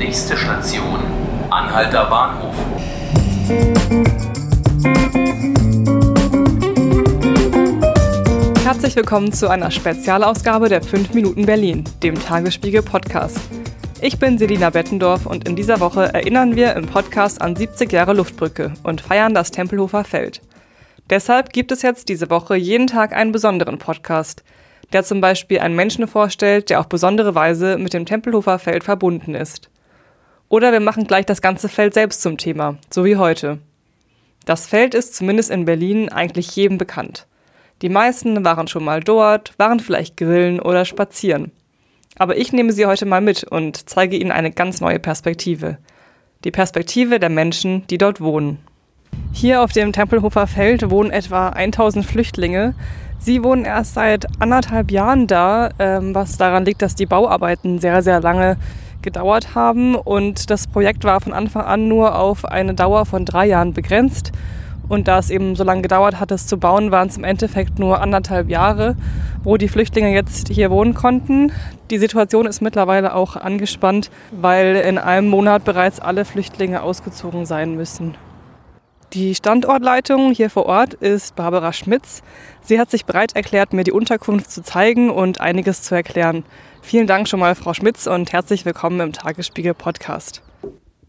Nächste Station, Anhalter Bahnhof. Herzlich willkommen zu einer Spezialausgabe der 5 Minuten Berlin, dem Tagesspiegel Podcast. Ich bin Selina Bettendorf und in dieser Woche erinnern wir im Podcast an 70 Jahre Luftbrücke und feiern das Tempelhofer Feld. Deshalb gibt es jetzt diese Woche jeden Tag einen besonderen Podcast, der zum Beispiel einen Menschen vorstellt, der auf besondere Weise mit dem Tempelhofer Feld verbunden ist. Oder wir machen gleich das ganze Feld selbst zum Thema, so wie heute. Das Feld ist zumindest in Berlin eigentlich jedem bekannt. Die meisten waren schon mal dort, waren vielleicht grillen oder spazieren. Aber ich nehme Sie heute mal mit und zeige Ihnen eine ganz neue Perspektive. Die Perspektive der Menschen, die dort wohnen. Hier auf dem Tempelhofer Feld wohnen etwa 1000 Flüchtlinge. Sie wohnen erst seit anderthalb Jahren da, ähm, was daran liegt, dass die Bauarbeiten sehr, sehr lange gedauert haben. Und das Projekt war von Anfang an nur auf eine Dauer von drei Jahren begrenzt. Und da es eben so lange gedauert hat, es zu bauen, waren es im Endeffekt nur anderthalb Jahre, wo die Flüchtlinge jetzt hier wohnen konnten. Die Situation ist mittlerweile auch angespannt, weil in einem Monat bereits alle Flüchtlinge ausgezogen sein müssen. Die Standortleitung hier vor Ort ist Barbara Schmitz. Sie hat sich bereit erklärt, mir die Unterkunft zu zeigen und einiges zu erklären. Vielen Dank schon mal, Frau Schmitz, und herzlich willkommen im Tagesspiegel Podcast.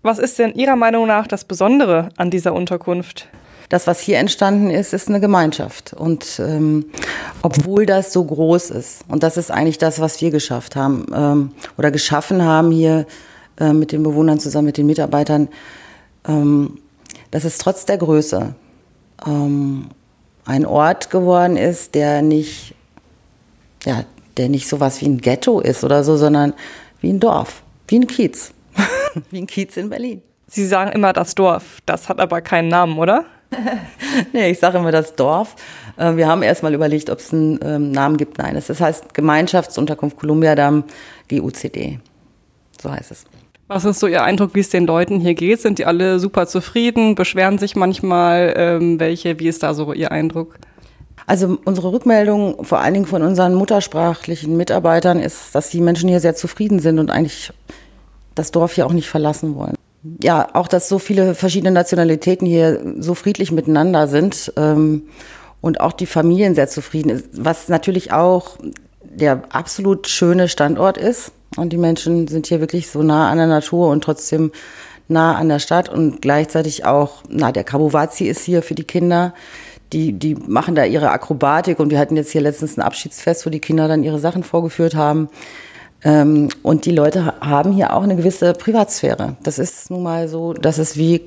Was ist denn Ihrer Meinung nach das Besondere an dieser Unterkunft? das, was hier entstanden ist, ist eine Gemeinschaft. Und ähm, obwohl das so groß ist, und das ist eigentlich das, was wir geschafft haben ähm, oder geschaffen haben hier äh, mit den Bewohnern zusammen, mit den Mitarbeitern, ähm, dass es trotz der Größe ähm, ein Ort geworden ist, der nicht, ja, der nicht sowas wie ein Ghetto ist oder so, sondern wie ein Dorf, wie ein Kiez, wie ein Kiez in Berlin. Sie sagen immer das Dorf, das hat aber keinen Namen, oder? nee, ich sage immer das Dorf. Äh, wir haben erst mal überlegt, ob es einen ähm, Namen gibt. Nein, es heißt Gemeinschaftsunterkunft Kolumbiadamm, GUCD. So heißt es. Was ist so Ihr Eindruck, wie es den Leuten hier geht? Sind die alle super zufrieden? Beschweren sich manchmal ähm, welche? Wie ist da so Ihr Eindruck? Also unsere Rückmeldung, vor allen Dingen von unseren muttersprachlichen Mitarbeitern, ist, dass die Menschen hier sehr zufrieden sind und eigentlich das Dorf hier auch nicht verlassen wollen ja, auch, dass so viele verschiedene Nationalitäten hier so friedlich miteinander sind ähm, und auch die Familien sehr zufrieden ist, was natürlich auch der absolut schöne Standort ist. Und die Menschen sind hier wirklich so nah an der Natur und trotzdem nah an der Stadt und gleichzeitig auch, na, der Kabuwazi ist hier für die Kinder. Die, die machen da ihre Akrobatik und wir hatten jetzt hier letztens ein Abschiedsfest, wo die Kinder dann ihre Sachen vorgeführt haben. Ähm, und die Leute haben hier auch eine gewisse Privatsphäre. Das ist nun mal so, dass es wie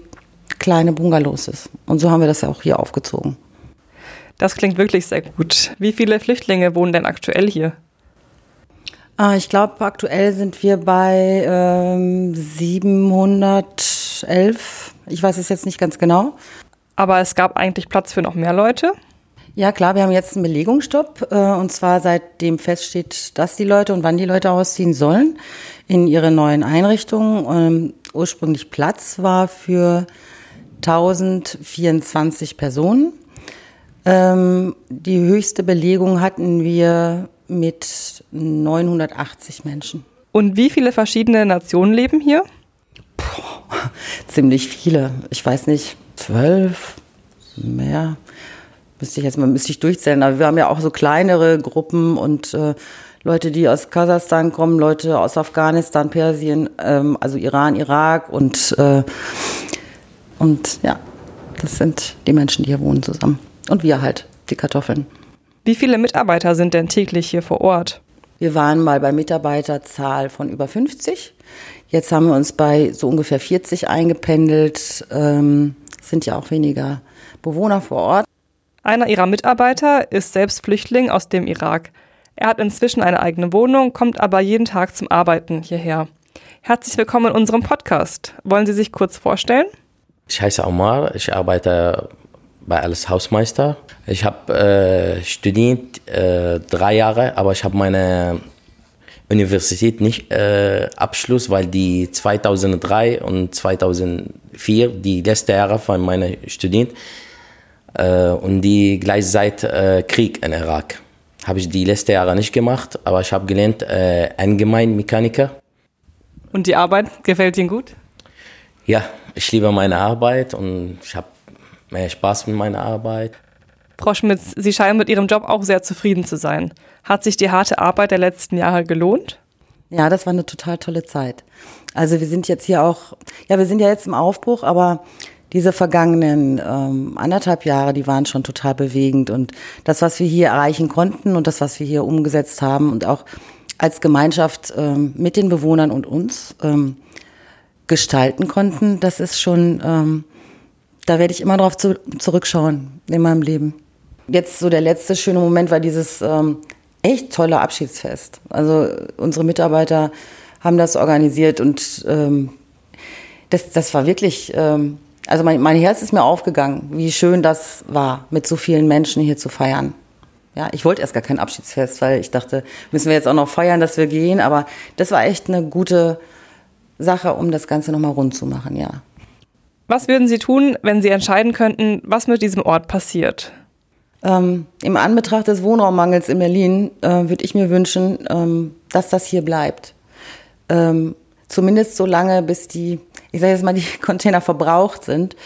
kleine Bungalows ist. Und so haben wir das ja auch hier aufgezogen. Das klingt wirklich sehr gut. Wie viele Flüchtlinge wohnen denn aktuell hier? Ah, ich glaube, aktuell sind wir bei ähm, 711. Ich weiß es jetzt nicht ganz genau. Aber es gab eigentlich Platz für noch mehr Leute? Ja, klar, wir haben jetzt einen Belegungsstopp äh, und zwar seitdem feststeht, dass die Leute und wann die Leute ausziehen sollen in ihre neuen Einrichtungen. Ähm, ursprünglich Platz war für 1024 Personen. Ähm, die höchste Belegung hatten wir mit 980 Menschen. Und wie viele verschiedene Nationen leben hier? Puh, ziemlich viele. Ich weiß nicht, zwölf, mehr müsste ich jetzt mal müsste ich durchzählen, aber wir haben ja auch so kleinere Gruppen und äh, Leute, die aus Kasachstan kommen, Leute aus Afghanistan, Persien, ähm, also Iran, Irak und, äh, und ja, das sind die Menschen, die hier wohnen zusammen. Und wir halt, die Kartoffeln. Wie viele Mitarbeiter sind denn täglich hier vor Ort? Wir waren mal bei Mitarbeiterzahl von über 50. Jetzt haben wir uns bei so ungefähr 40 eingependelt. Ähm, sind ja auch weniger Bewohner vor Ort. Einer ihrer Mitarbeiter ist selbst Flüchtling aus dem Irak. Er hat inzwischen eine eigene Wohnung, kommt aber jeden Tag zum Arbeiten hierher. Herzlich willkommen in unserem Podcast. Wollen Sie sich kurz vorstellen? Ich heiße Omar, ich arbeite bei als Hausmeister. Ich habe äh, studiert äh, drei Jahre, aber ich habe meine Universität nicht äh, Abschluss, weil die 2003 und 2004 die letzte Jahre von meiner Student äh, und die gleich seit äh, Krieg in Irak. Habe ich die letzten Jahre nicht gemacht, aber ich habe gelernt äh, Allgemeinmechaniker. Und die Arbeit gefällt Ihnen gut? Ja, ich liebe meine Arbeit und ich habe mehr Spaß mit meiner Arbeit. Frau Schmitz, Sie scheinen mit Ihrem Job auch sehr zufrieden zu sein. Hat sich die harte Arbeit der letzten Jahre gelohnt? Ja, das war eine total tolle Zeit. Also wir sind jetzt hier auch, ja, wir sind ja jetzt im Aufbruch, aber diese vergangenen ähm, anderthalb Jahre, die waren schon total bewegend. Und das, was wir hier erreichen konnten und das, was wir hier umgesetzt haben und auch als Gemeinschaft ähm, mit den Bewohnern und uns ähm, gestalten konnten, das ist schon, ähm, da werde ich immer darauf zu, zurückschauen in meinem Leben. Jetzt so der letzte schöne Moment war dieses ähm, echt tolle Abschiedsfest. Also unsere Mitarbeiter haben das organisiert und ähm, das, das war wirklich, ähm, also mein, mein Herz ist mir aufgegangen, wie schön das war, mit so vielen Menschen hier zu feiern. Ja, ich wollte erst gar kein Abschiedsfest, weil ich dachte, müssen wir jetzt auch noch feiern, dass wir gehen. Aber das war echt eine gute Sache, um das Ganze nochmal rund zu machen, ja. Was würden Sie tun, wenn Sie entscheiden könnten, was mit diesem Ort passiert? Ähm, Im Anbetracht des Wohnraummangels in Berlin äh, würde ich mir wünschen, ähm, dass das hier bleibt. Ähm, zumindest so lange, bis die, ich sage jetzt mal, die Container verbraucht sind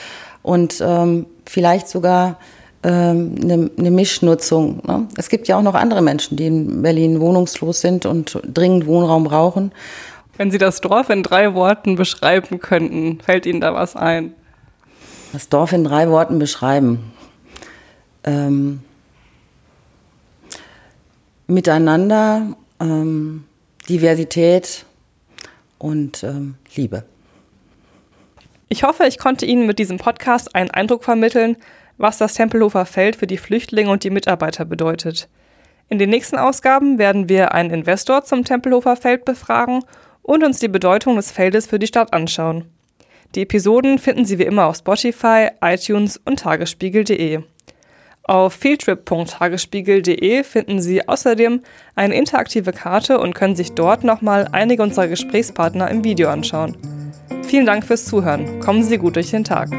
und ähm, vielleicht sogar ähm, eine, eine Mischnutzung. Ne? Es gibt ja auch noch andere Menschen, die in Berlin wohnungslos sind und dringend Wohnraum brauchen. Wenn Sie das Dorf in drei Worten beschreiben könnten, fällt Ihnen da was ein? Das Dorf in drei Worten beschreiben. Ähm, miteinander, ähm, Diversität und ähm, Liebe. Ich hoffe, ich konnte Ihnen mit diesem Podcast einen Eindruck vermitteln, was das Tempelhofer Feld für die Flüchtlinge und die Mitarbeiter bedeutet. In den nächsten Ausgaben werden wir einen Investor zum Tempelhofer Feld befragen und uns die Bedeutung des Feldes für die Stadt anschauen. Die Episoden finden Sie wie immer auf Spotify, iTunes und tagesspiegel.de. Auf fieldtrip.tagesspiegel.de finden Sie außerdem eine interaktive Karte und können sich dort nochmal einige unserer Gesprächspartner im Video anschauen. Vielen Dank fürs Zuhören. Kommen Sie gut durch den Tag.